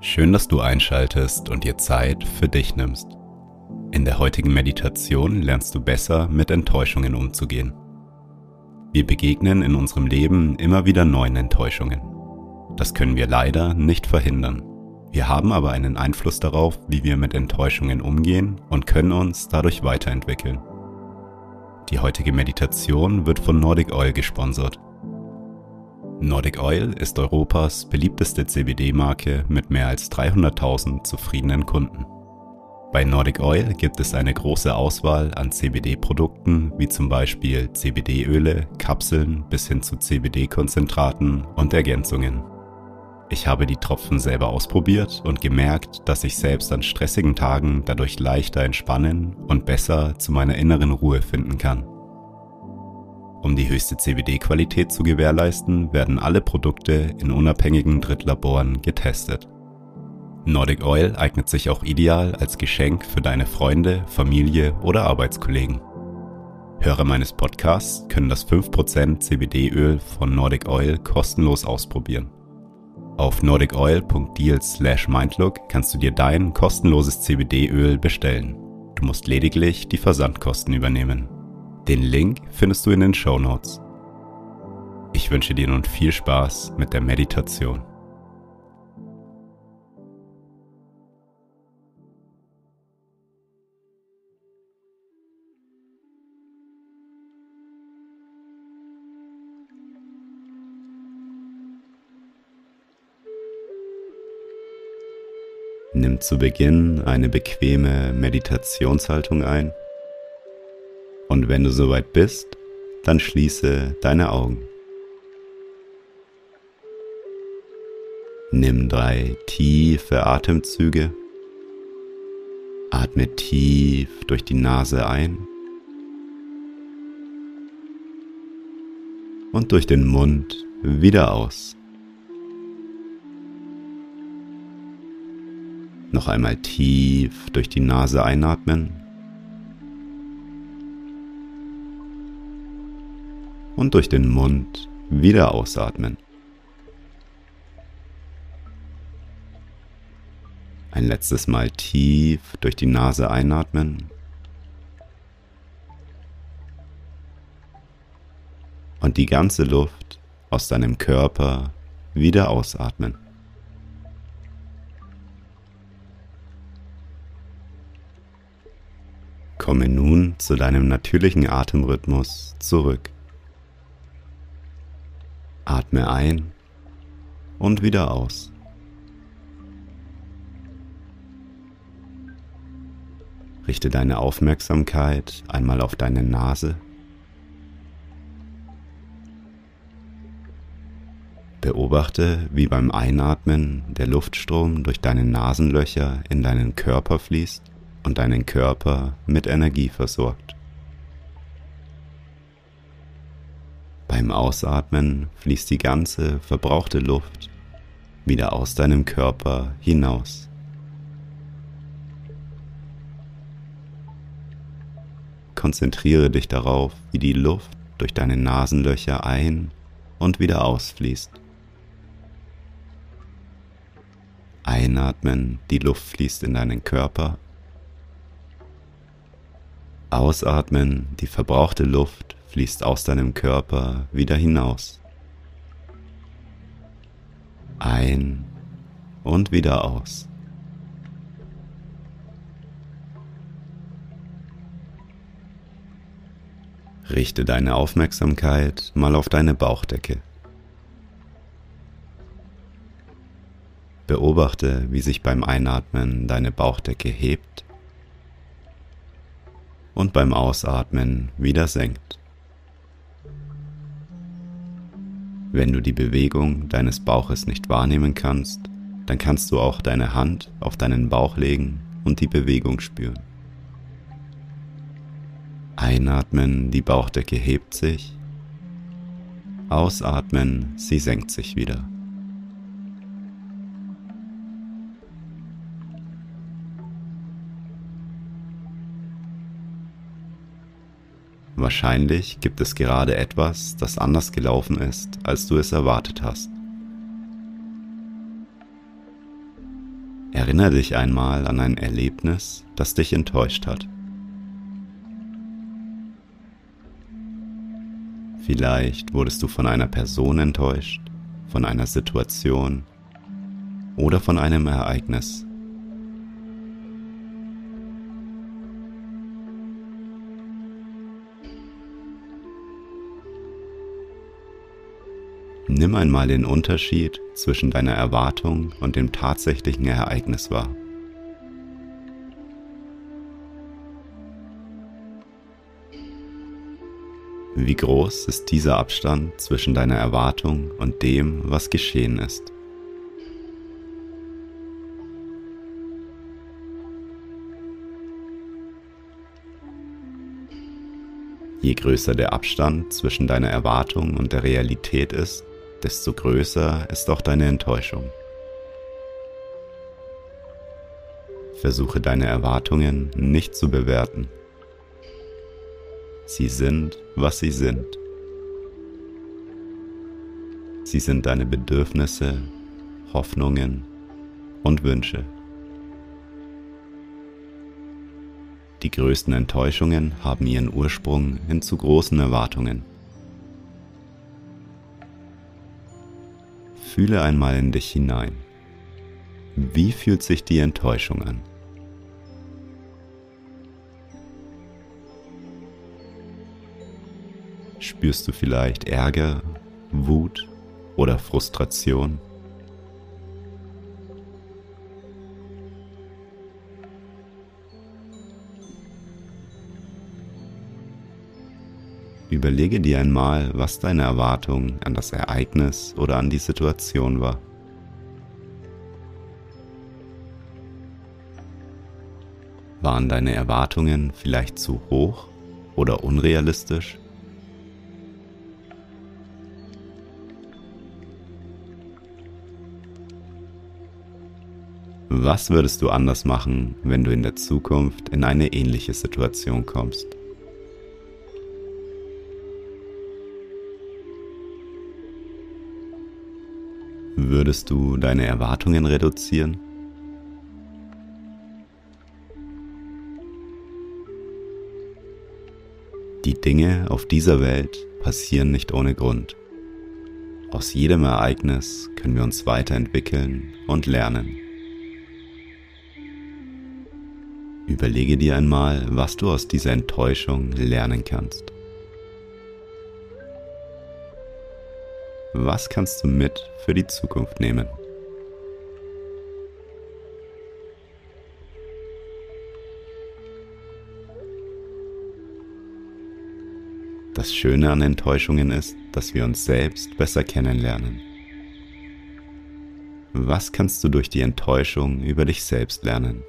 Schön, dass du einschaltest und dir Zeit für dich nimmst. In der heutigen Meditation lernst du besser mit Enttäuschungen umzugehen. Wir begegnen in unserem Leben immer wieder neuen Enttäuschungen. Das können wir leider nicht verhindern. Wir haben aber einen Einfluss darauf, wie wir mit Enttäuschungen umgehen und können uns dadurch weiterentwickeln. Die heutige Meditation wird von Nordic Oil gesponsert. Nordic Oil ist Europas beliebteste CBD-Marke mit mehr als 300.000 zufriedenen Kunden. Bei Nordic Oil gibt es eine große Auswahl an CBD-Produkten wie zum Beispiel CBD-Öle, Kapseln bis hin zu CBD-Konzentraten und Ergänzungen. Ich habe die Tropfen selber ausprobiert und gemerkt, dass ich selbst an stressigen Tagen dadurch leichter entspannen und besser zu meiner inneren Ruhe finden kann. Um die höchste CBD-Qualität zu gewährleisten, werden alle Produkte in unabhängigen Drittlaboren getestet. Nordic Oil eignet sich auch ideal als Geschenk für deine Freunde, Familie oder Arbeitskollegen. Hörer meines Podcasts können das 5% CBD-Öl von Nordic Oil kostenlos ausprobieren. Auf nordicoil.deal/mindlook kannst du dir dein kostenloses CBD-Öl bestellen. Du musst lediglich die Versandkosten übernehmen. Den Link findest du in den Show Notes. Ich wünsche dir nun viel Spaß mit der Meditation. Nimm zu Beginn eine bequeme Meditationshaltung ein wenn du soweit bist, dann schließe deine Augen. Nimm drei tiefe Atemzüge. Atme tief durch die Nase ein und durch den Mund wieder aus. Noch einmal tief durch die Nase einatmen und durch den Mund wieder ausatmen. Ein letztes Mal tief durch die Nase einatmen. Und die ganze Luft aus deinem Körper wieder ausatmen. Komme nun zu deinem natürlichen Atemrhythmus zurück. Atme ein und wieder aus. Richte deine Aufmerksamkeit einmal auf deine Nase. Beobachte, wie beim Einatmen der Luftstrom durch deine Nasenlöcher in deinen Körper fließt und deinen Körper mit Energie versorgt. Beim Ausatmen fließt die ganze verbrauchte Luft wieder aus deinem Körper hinaus. Konzentriere dich darauf, wie die Luft durch deine Nasenlöcher ein und wieder ausfließt. Einatmen, die Luft fließt in deinen Körper. Ausatmen, die verbrauchte Luft fließt aus deinem Körper wieder hinaus. Ein und wieder aus. Richte deine Aufmerksamkeit mal auf deine Bauchdecke. Beobachte, wie sich beim Einatmen deine Bauchdecke hebt und beim Ausatmen wieder senkt. Wenn du die Bewegung deines Bauches nicht wahrnehmen kannst, dann kannst du auch deine Hand auf deinen Bauch legen und die Bewegung spüren. Einatmen, die Bauchdecke hebt sich. Ausatmen, sie senkt sich wieder. Wahrscheinlich gibt es gerade etwas, das anders gelaufen ist, als du es erwartet hast. Erinnere dich einmal an ein Erlebnis, das dich enttäuscht hat. Vielleicht wurdest du von einer Person enttäuscht, von einer Situation oder von einem Ereignis. Nimm einmal den Unterschied zwischen deiner Erwartung und dem tatsächlichen Ereignis wahr. Wie groß ist dieser Abstand zwischen deiner Erwartung und dem, was geschehen ist? Je größer der Abstand zwischen deiner Erwartung und der Realität ist, desto größer ist auch deine Enttäuschung. Versuche deine Erwartungen nicht zu bewerten. Sie sind, was sie sind. Sie sind deine Bedürfnisse, Hoffnungen und Wünsche. Die größten Enttäuschungen haben ihren Ursprung in zu großen Erwartungen. Fühle einmal in dich hinein. Wie fühlt sich die Enttäuschung an? Spürst du vielleicht Ärger, Wut oder Frustration? Überlege dir einmal, was deine Erwartung an das Ereignis oder an die Situation war. Waren deine Erwartungen vielleicht zu hoch oder unrealistisch? Was würdest du anders machen, wenn du in der Zukunft in eine ähnliche Situation kommst? Würdest du deine Erwartungen reduzieren? Die Dinge auf dieser Welt passieren nicht ohne Grund. Aus jedem Ereignis können wir uns weiterentwickeln und lernen. Überlege dir einmal, was du aus dieser Enttäuschung lernen kannst. Was kannst du mit für die Zukunft nehmen? Das Schöne an Enttäuschungen ist, dass wir uns selbst besser kennenlernen. Was kannst du durch die Enttäuschung über dich selbst lernen?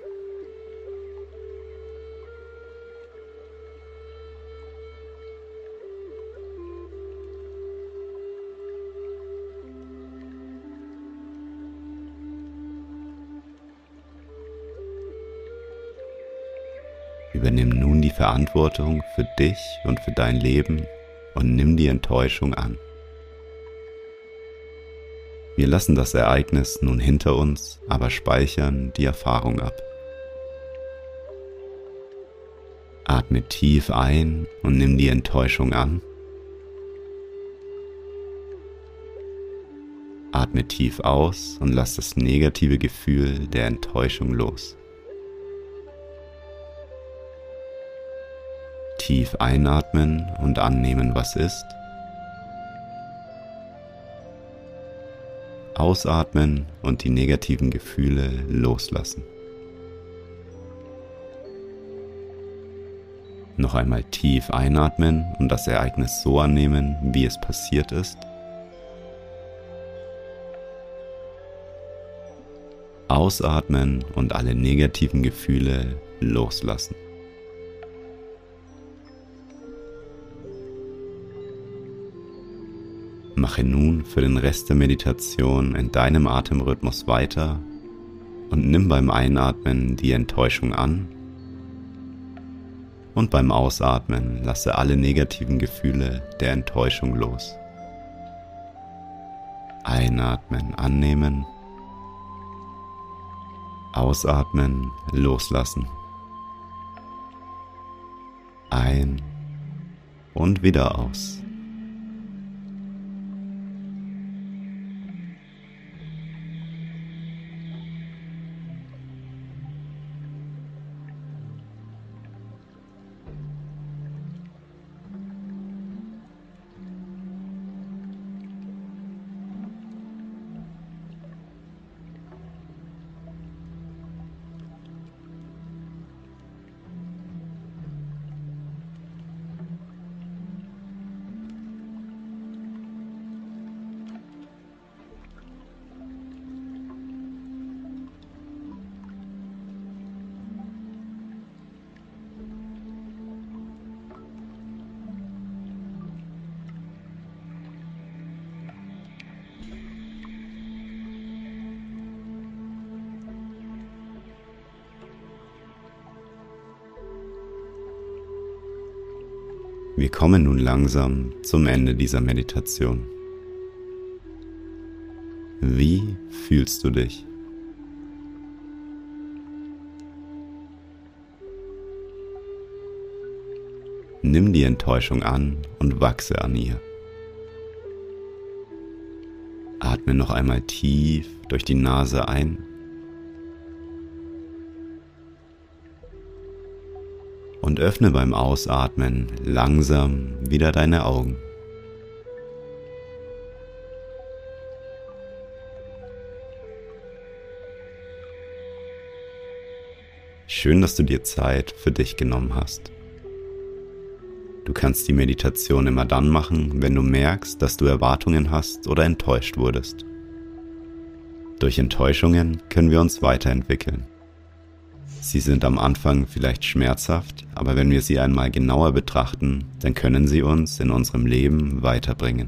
Verantwortung für dich und für dein Leben und nimm die Enttäuschung an. Wir lassen das Ereignis nun hinter uns, aber speichern die Erfahrung ab. Atme tief ein und nimm die Enttäuschung an. Atme tief aus und lass das negative Gefühl der Enttäuschung los. Tief einatmen und annehmen, was ist. Ausatmen und die negativen Gefühle loslassen. Noch einmal tief einatmen und das Ereignis so annehmen, wie es passiert ist. Ausatmen und alle negativen Gefühle loslassen. Mache nun für den Rest der Meditation in deinem Atemrhythmus weiter und nimm beim Einatmen die Enttäuschung an und beim Ausatmen lasse alle negativen Gefühle der Enttäuschung los. Einatmen, annehmen. Ausatmen, loslassen. Ein und wieder aus. Wir kommen nun langsam zum Ende dieser Meditation. Wie fühlst du dich? Nimm die Enttäuschung an und wachse an ihr. Atme noch einmal tief durch die Nase ein und öffne beim Ausatmen langsam wieder deine Augen. Schön, dass du dir Zeit für dich genommen hast. Du kannst die Meditation immer dann machen, wenn du merkst, dass du Erwartungen hast oder enttäuscht wurdest. Durch Enttäuschungen können wir uns weiterentwickeln. Sie sind am Anfang vielleicht schmerzhaft, aber wenn wir sie einmal genauer betrachten, dann können sie uns in unserem Leben weiterbringen.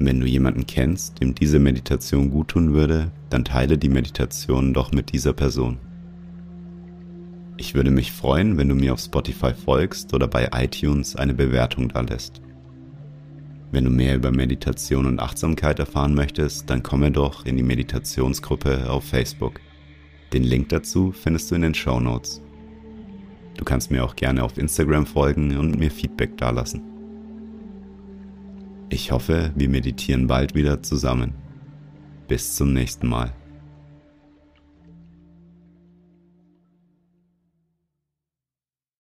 Wenn du jemanden kennst, dem diese Meditation guttun würde, dann teile die Meditation doch mit dieser Person. Ich würde mich freuen, wenn du mir auf Spotify folgst oder bei iTunes eine Bewertung da lässt. Wenn du mehr über Meditation und Achtsamkeit erfahren möchtest, dann komme doch in die Meditationsgruppe auf Facebook. Den Link dazu findest du in den Show Notes. Du kannst mir auch gerne auf Instagram folgen und mir Feedback dalassen. Ich hoffe, wir meditieren bald wieder zusammen. Bis zum nächsten Mal.